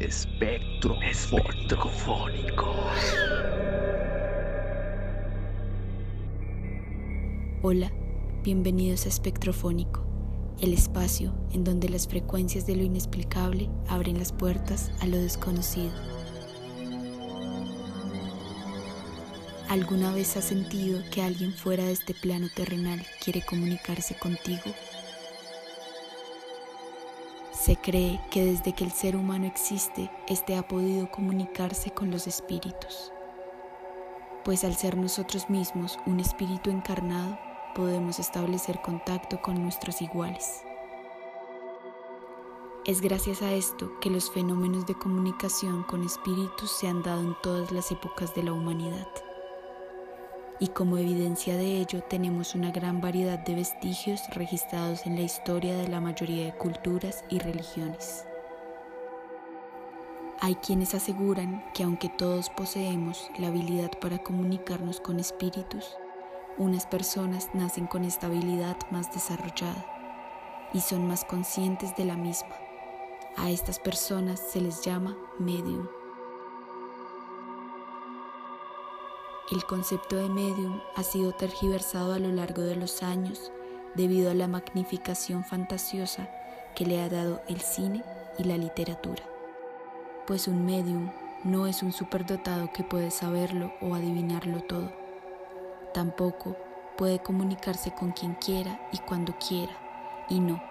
Espectro espectrofónico. Hola, bienvenidos a Espectrofónico, el espacio en donde las frecuencias de lo inexplicable abren las puertas a lo desconocido. ¿Alguna vez has sentido que alguien fuera de este plano terrenal quiere comunicarse contigo? Se cree que desde que el ser humano existe, éste ha podido comunicarse con los espíritus. Pues al ser nosotros mismos un espíritu encarnado, podemos establecer contacto con nuestros iguales. Es gracias a esto que los fenómenos de comunicación con espíritus se han dado en todas las épocas de la humanidad y como evidencia de ello tenemos una gran variedad de vestigios registrados en la historia de la mayoría de culturas y religiones. Hay quienes aseguran que aunque todos poseemos la habilidad para comunicarnos con espíritus, unas personas nacen con esta habilidad más desarrollada y son más conscientes de la misma. A estas personas se les llama medium. El concepto de medium ha sido tergiversado a lo largo de los años debido a la magnificación fantasiosa que le ha dado el cine y la literatura. Pues un medium no es un superdotado que puede saberlo o adivinarlo todo. Tampoco puede comunicarse con quien quiera y cuando quiera. Y no,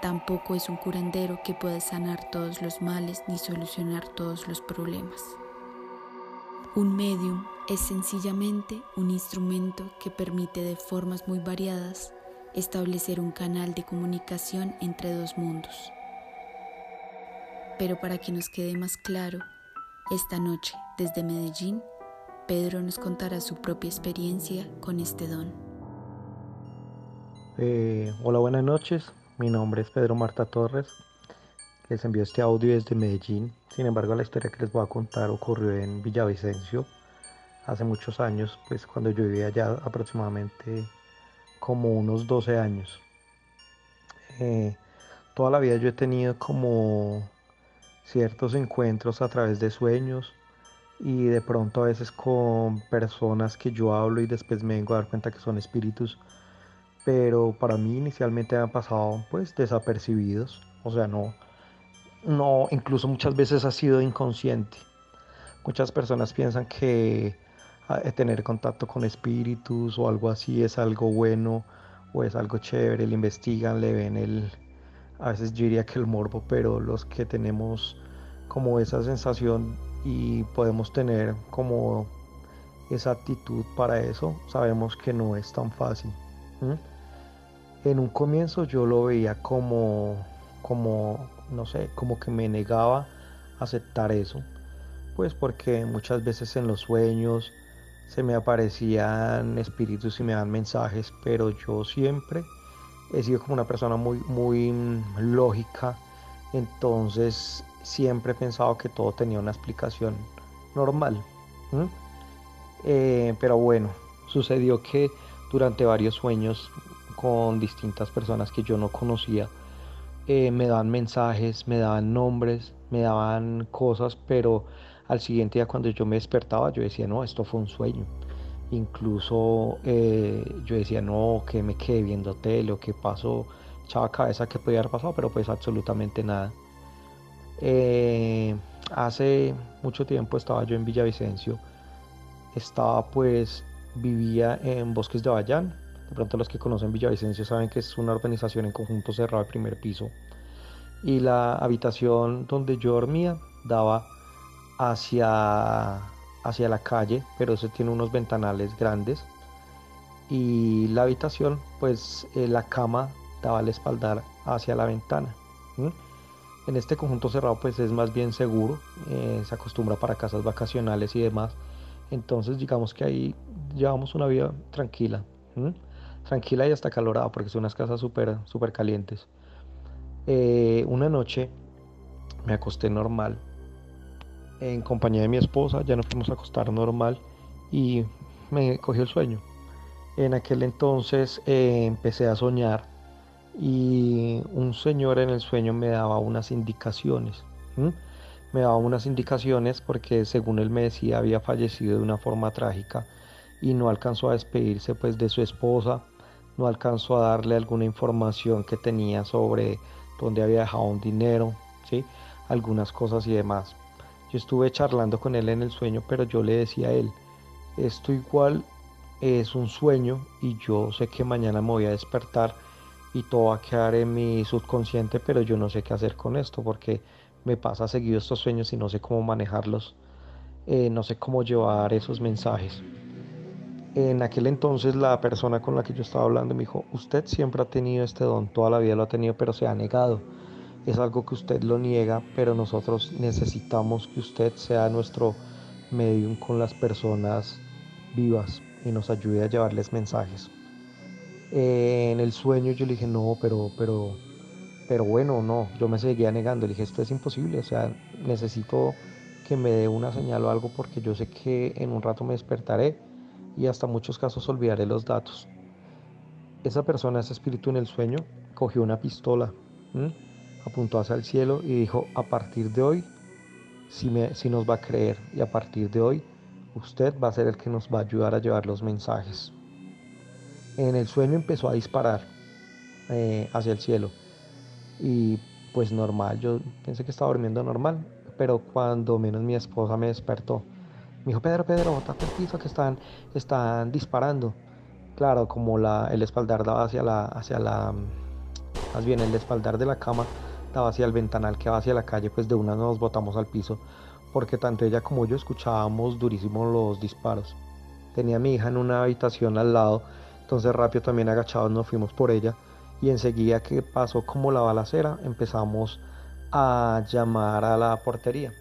tampoco es un curandero que puede sanar todos los males ni solucionar todos los problemas. Un medium es sencillamente un instrumento que permite de formas muy variadas establecer un canal de comunicación entre dos mundos. Pero para que nos quede más claro, esta noche desde Medellín, Pedro nos contará su propia experiencia con este don. Eh, hola, buenas noches. Mi nombre es Pedro Marta Torres. Les envío este audio desde Medellín. Sin embargo, la historia que les voy a contar ocurrió en Villavicencio hace muchos años, pues cuando yo vivía allá aproximadamente como unos 12 años. Eh, toda la vida yo he tenido como ciertos encuentros a través de sueños y de pronto a veces con personas que yo hablo y después me vengo a dar cuenta que son espíritus, pero para mí inicialmente han pasado pues desapercibidos, o sea, no, no, incluso muchas veces ha sido inconsciente. Muchas personas piensan que tener contacto con espíritus o algo así es algo bueno o es algo chévere, le investigan, le ven el, a veces yo diría que el morbo, pero los que tenemos como esa sensación y podemos tener como esa actitud para eso, sabemos que no es tan fácil. En un comienzo yo lo veía como, como no sé, como que me negaba a aceptar eso, pues porque muchas veces en los sueños se me aparecían espíritus y me dan mensajes, pero yo siempre he sido como una persona muy, muy mm, lógica, entonces siempre he pensado que todo tenía una explicación normal. Eh, pero bueno, sucedió que durante varios sueños con distintas personas que yo no conocía, eh, me daban mensajes, me daban nombres, me daban cosas, pero al siguiente día cuando yo me despertaba yo decía, no, esto fue un sueño. Incluso eh, yo decía, no, que me quedé viendo tele o que pasó, echaba cabeza que podía haber pasado, pero pues absolutamente nada. Eh, hace mucho tiempo estaba yo en Villavicencio, estaba pues, vivía en Bosques de Bayán, de pronto los que conocen Villavicencio saben que es una urbanización en conjunto cerrado al primer piso. Y la habitación donde yo dormía daba hacia, hacia la calle, pero eso tiene unos ventanales grandes. Y la habitación, pues eh, la cama daba al espaldar hacia la ventana. En este conjunto cerrado pues es más bien seguro, eh, se acostumbra para casas vacacionales y demás. Entonces digamos que ahí llevamos una vida tranquila tranquila y hasta calorada porque son unas casas súper super calientes. Eh, una noche me acosté normal en compañía de mi esposa, ya nos fuimos a acostar normal y me cogió el sueño. En aquel entonces eh, empecé a soñar y un señor en el sueño me daba unas indicaciones. me daba unas indicaciones porque según él me decía había fallecido de una forma trágica y no alcanzó a despedirse pues de su esposa, no alcanzó a darle alguna información que tenía sobre dónde había dejado un dinero, ¿sí? algunas cosas y demás. Yo estuve charlando con él en el sueño, pero yo le decía a él, esto igual es un sueño y yo sé que mañana me voy a despertar y todo va a quedar en mi subconsciente, pero yo no sé qué hacer con esto porque me pasa seguido estos sueños y no sé cómo manejarlos, eh, no sé cómo llevar esos mensajes. En aquel entonces la persona con la que yo estaba hablando me dijo, usted siempre ha tenido este don, toda la vida lo ha tenido, pero se ha negado. Es algo que usted lo niega, pero nosotros necesitamos que usted sea nuestro medium con las personas vivas y nos ayude a llevarles mensajes. en el sueño yo le dije, no, pero, pero, pero bueno, no, yo me seguía negando, le dije, esto es imposible, o sea, necesito que me dé una señal o algo porque yo sé que en un rato me despertaré y hasta muchos casos olvidaré los datos. Esa persona, ese espíritu en el sueño, cogió una pistola, apuntó hacia el cielo y dijo, a partir de hoy, si, me, si nos va a creer y a partir de hoy usted va a ser el que nos va a ayudar a llevar los mensajes. En el sueño empezó a disparar eh, hacia el cielo y pues normal, yo pensé que estaba durmiendo normal, pero cuando menos mi esposa me despertó, me dijo, Pedro, Pedro, bota el que están, están disparando. Claro, como la, el espaldar daba hacia la, hacia la, más bien el espaldar de la cama hacia el ventanal que va hacia la calle, pues de una nos botamos al piso porque tanto ella como yo escuchábamos durísimos los disparos. Tenía mi hija en una habitación al lado, entonces rápido también agachados nos fuimos por ella y enseguida que pasó como la balacera empezamos a llamar a la portería.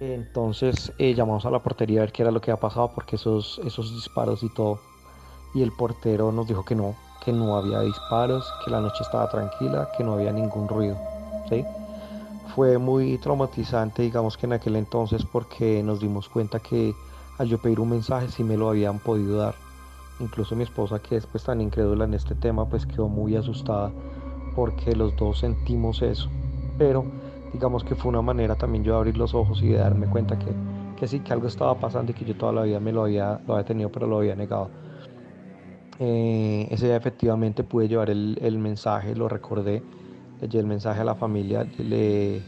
Entonces eh, llamamos a la portería a ver qué era lo que había pasado porque esos, esos disparos y todo. Y el portero nos dijo que no, que no había disparos, que la noche estaba tranquila, que no había ningún ruido. ¿sí? fue muy traumatizante, digamos que en aquel entonces, porque nos dimos cuenta que al yo pedir un mensaje sí me lo habían podido dar. Incluso mi esposa, que es pues tan incrédula en este tema, pues quedó muy asustada porque los dos sentimos eso. Pero digamos que fue una manera también yo de abrir los ojos y de darme cuenta que, que sí, que algo estaba pasando y que yo toda la vida me lo había, lo había tenido, pero lo había negado. Eh, ese día efectivamente pude llevar el, el mensaje, lo recordé le el mensaje a la familia, le,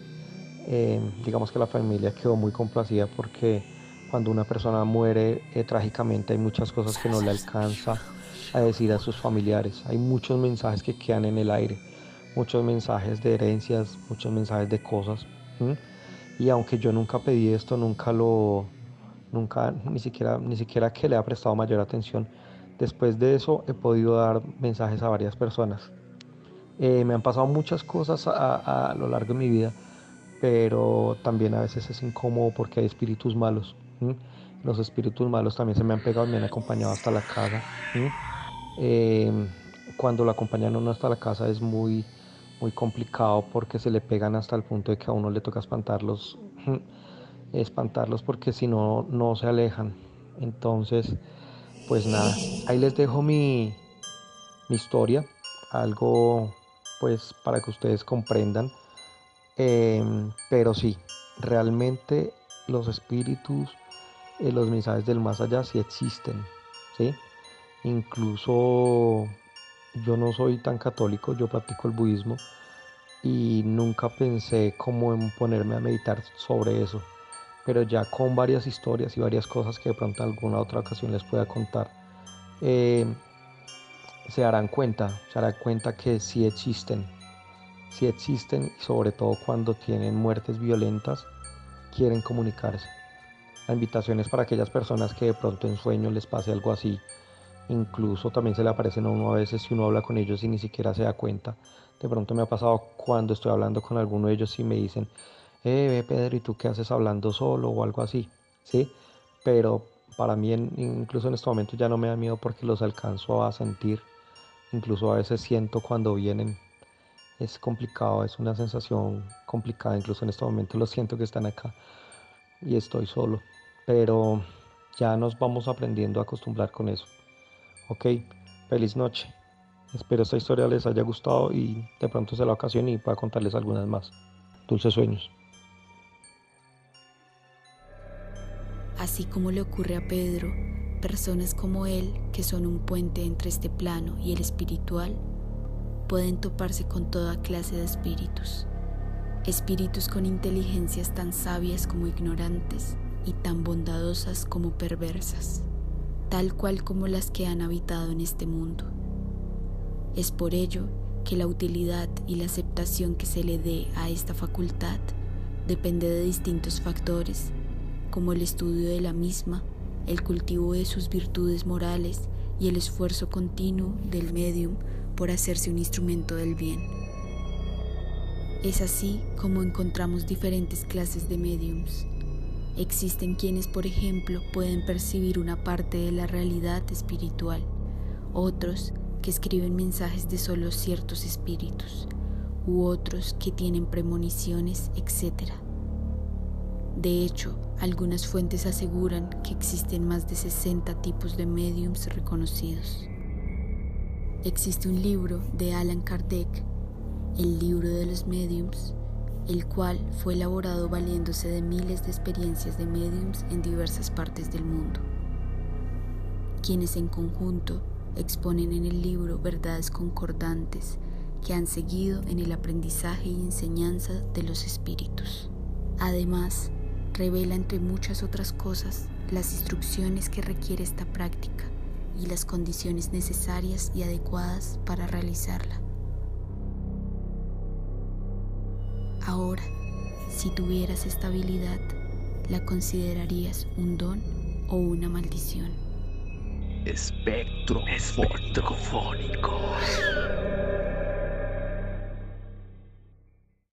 eh, digamos que la familia quedó muy complacida porque cuando una persona muere eh, trágicamente hay muchas cosas que no le alcanza a decir a sus familiares. Hay muchos mensajes que quedan en el aire, muchos mensajes de herencias, muchos mensajes de cosas. Y aunque yo nunca pedí esto, nunca lo, nunca, ni siquiera, ni siquiera que le ha prestado mayor atención, después de eso he podido dar mensajes a varias personas. Eh, me han pasado muchas cosas a, lo largo de mi vida, pero también a veces es incómodo porque hay espíritus malos. Los espíritus malos también se me han pegado me han acompañado hasta la casa. Em, cuando lo acompañan uno hasta la casa es muy, muy complicado porque se le pegan hasta el punto de que a uno le toca espantarlos, espantarlos porque si no, no se alejan. Entonces, pues nada, ahí les dejo mi, historia, algo pues para que ustedes comprendan. Em, pero sí, realmente los espíritus, eh, los mensajes del más allá sí existen. ¿sí? Incluso yo no soy tan católico, yo practico el budismo y nunca pensé cómo en ponerme a meditar sobre eso. Pero ya con varias historias y varias cosas que de pronto alguna otra ocasión les pueda contar, em, se darán cuenta, se darán cuenta que sí existen, sí existen y sobre todo cuando tienen muertes violentas, quieren comunicarse. La invitación es para aquellas personas que de pronto en sueño les pase algo así. Incluso también se le aparecen a uno a veces si uno habla con ellos y ni siquiera se da cuenta. De pronto me ha pasado cuando estoy hablando con alguno de ellos y me dicen, eh, Pedro, ¿y tú qué haces hablando solo o algo así? ¿Sí? Pero para mí incluso en este momento ya no me da miedo porque los alcanzo a sentir Incluso a veces siento cuando vienen, es complicado, es una sensación complicada, incluso en este momento lo siento que están acá y estoy solo, pero ya nos vamos aprendiendo a acostumbrar con eso. Ok, feliz noche. Espero esta historia les haya gustado y de pronto sea la ocasión y pueda contarles algunas más. Dulces sueños. Así como le ocurre a Pedro, personas como él, que son un puente entre este plano y el espiritual, pueden toparse con toda clase de espíritus. Espíritus con inteligencias tan sabias como ignorantes y tan bondadosas como perversas, tal cual como las que han habitado en este mundo. Es por ello que la utilidad y la aceptación que se le dé a esta facultad depende de distintos factores, como el estudio de la misma, el cultivo de sus virtudes morales y el esfuerzo continuo del medium por hacerse un instrumento del bien. Es así como encontramos diferentes clases de mediums. Existen quienes, por ejemplo, pueden percibir una parte de la realidad espiritual, otros que escriben mensajes de solo ciertos espíritus, u otros que tienen premoniciones, etc. De hecho, algunas fuentes aseguran que existen más de 60 tipos de mediums reconocidos. Existe un libro de Alan Kardec, el libro de los mediums, el cual fue elaborado valiéndose de miles de experiencias de mediums en diversas partes del mundo, quienes en conjunto exponen en el libro verdades concordantes que han seguido en el aprendizaje y enseñanza de los espíritus. Además, revela entre muchas otras cosas las instrucciones que requiere esta práctica y las condiciones necesarias y adecuadas para realizarla. Ahora, si tuvieras esta habilidad, ¿la considerarías un don o una maldición? Espectro esportofónico.